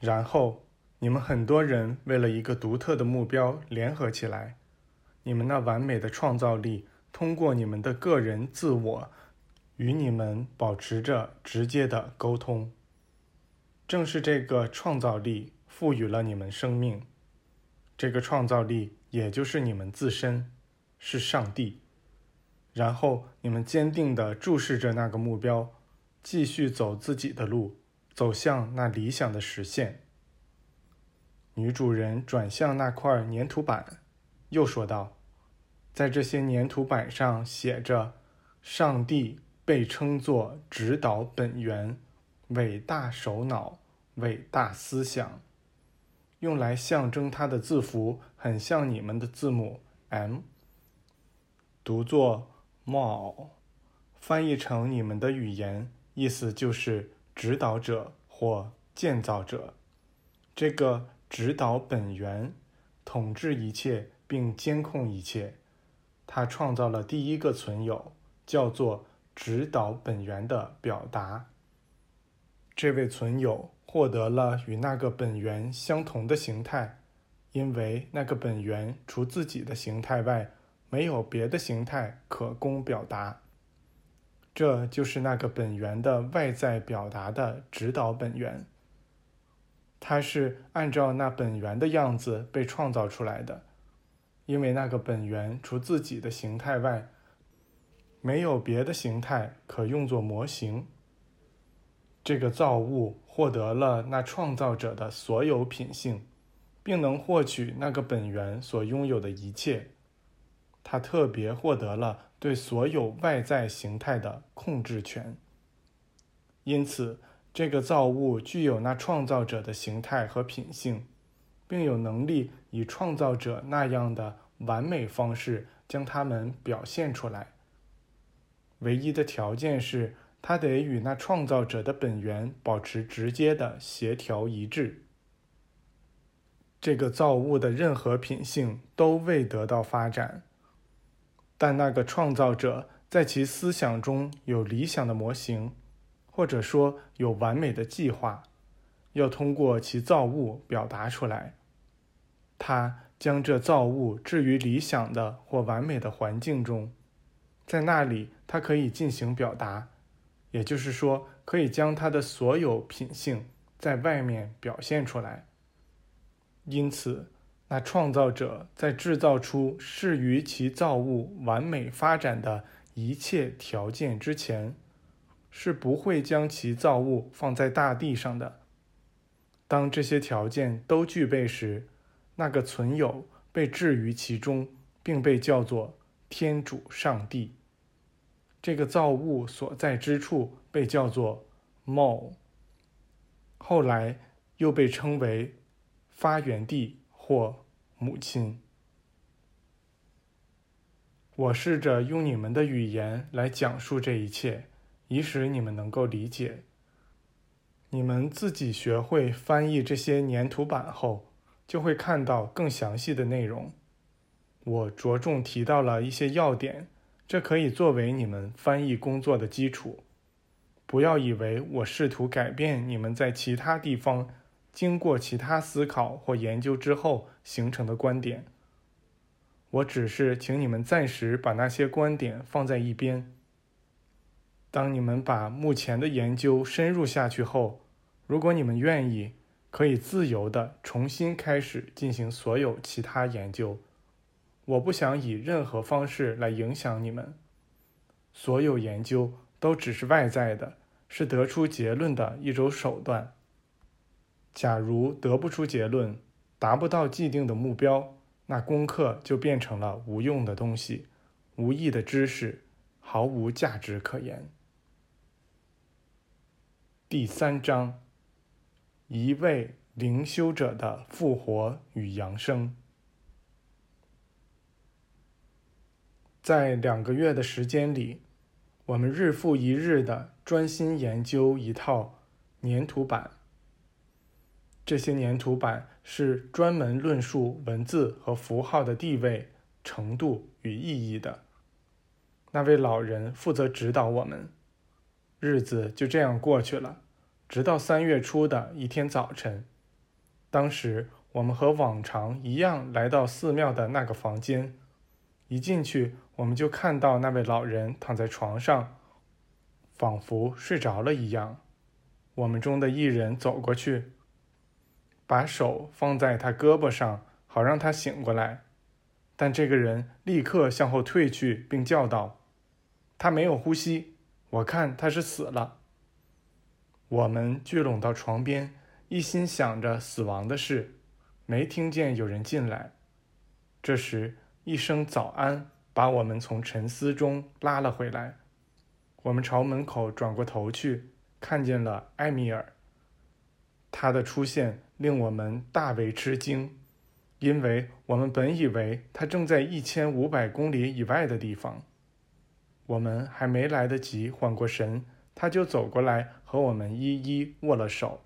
然后你们很多人为了一个独特的目标联合起来，你们那完美的创造力通过你们的个人自我与你们保持着直接的沟通。正是这个创造力赋予了你们生命，这个创造力也就是你们自身，是上帝。然后你们坚定地注视着那个目标，继续走自己的路，走向那理想的实现。女主人转向那块粘土板，又说道：“在这些粘土板上写着，上帝被称作指导本源、伟大首脑、伟大思想，用来象征他的字符很像你们的字母 M，读作。”木偶，翻译成你们的语言，意思就是指导者或建造者。这个指导本源，统治一切并监控一切。他创造了第一个存有，叫做指导本源的表达。这位存有获得了与那个本源相同的形态，因为那个本源除自己的形态外。没有别的形态可供表达，这就是那个本源的外在表达的指导本源。它是按照那本源的样子被创造出来的，因为那个本源除自己的形态外，没有别的形态可用作模型。这个造物获得了那创造者的所有品性，并能获取那个本源所拥有的一切。他特别获得了对所有外在形态的控制权，因此这个造物具有那创造者的形态和品性，并有能力以创造者那样的完美方式将它们表现出来。唯一的条件是，它得与那创造者的本源保持直接的协调一致。这个造物的任何品性都未得到发展。但那个创造者在其思想中有理想的模型，或者说有完美的计划，要通过其造物表达出来。他将这造物置于理想的或完美的环境中，在那里他可以进行表达，也就是说，可以将他的所有品性在外面表现出来。因此。那创造者在制造出适于其造物完美发展的一切条件之前，是不会将其造物放在大地上的。当这些条件都具备时，那个存有被置于其中，并被叫做天主上帝。这个造物所在之处被叫做 “mo”，后来又被称为发源地。或母亲，我试着用你们的语言来讲述这一切，以使你们能够理解。你们自己学会翻译这些粘土板后，就会看到更详细的内容。我着重提到了一些要点，这可以作为你们翻译工作的基础。不要以为我试图改变你们在其他地方。经过其他思考或研究之后形成的观点，我只是请你们暂时把那些观点放在一边。当你们把目前的研究深入下去后，如果你们愿意，可以自由地重新开始进行所有其他研究。我不想以任何方式来影响你们。所有研究都只是外在的，是得出结论的一种手段。假如得不出结论，达不到既定的目标，那功课就变成了无用的东西，无益的知识，毫无价值可言。第三章：一位灵修者的复活与扬升。在两个月的时间里，我们日复一日的专心研究一套粘土板。这些粘土板是专门论述文字和符号的地位、程度与意义的。那位老人负责指导我们。日子就这样过去了，直到三月初的一天早晨，当时我们和往常一样来到寺庙的那个房间，一进去我们就看到那位老人躺在床上，仿佛睡着了一样。我们中的一人走过去，把手放在他胳膊上，好让他醒过来。但这个人立刻向后退去，并叫道：“他没有呼吸，我看他是死了。”我们聚拢到床边，一心想着死亡的事，没听见有人进来。这时，一声早安把我们从沉思中拉了回来。我们朝门口转过头去。看见了埃米尔，他的出现令我们大为吃惊，因为我们本以为他正在一千五百公里以外的地方。我们还没来得及缓过神，他就走过来和我们一一握了手。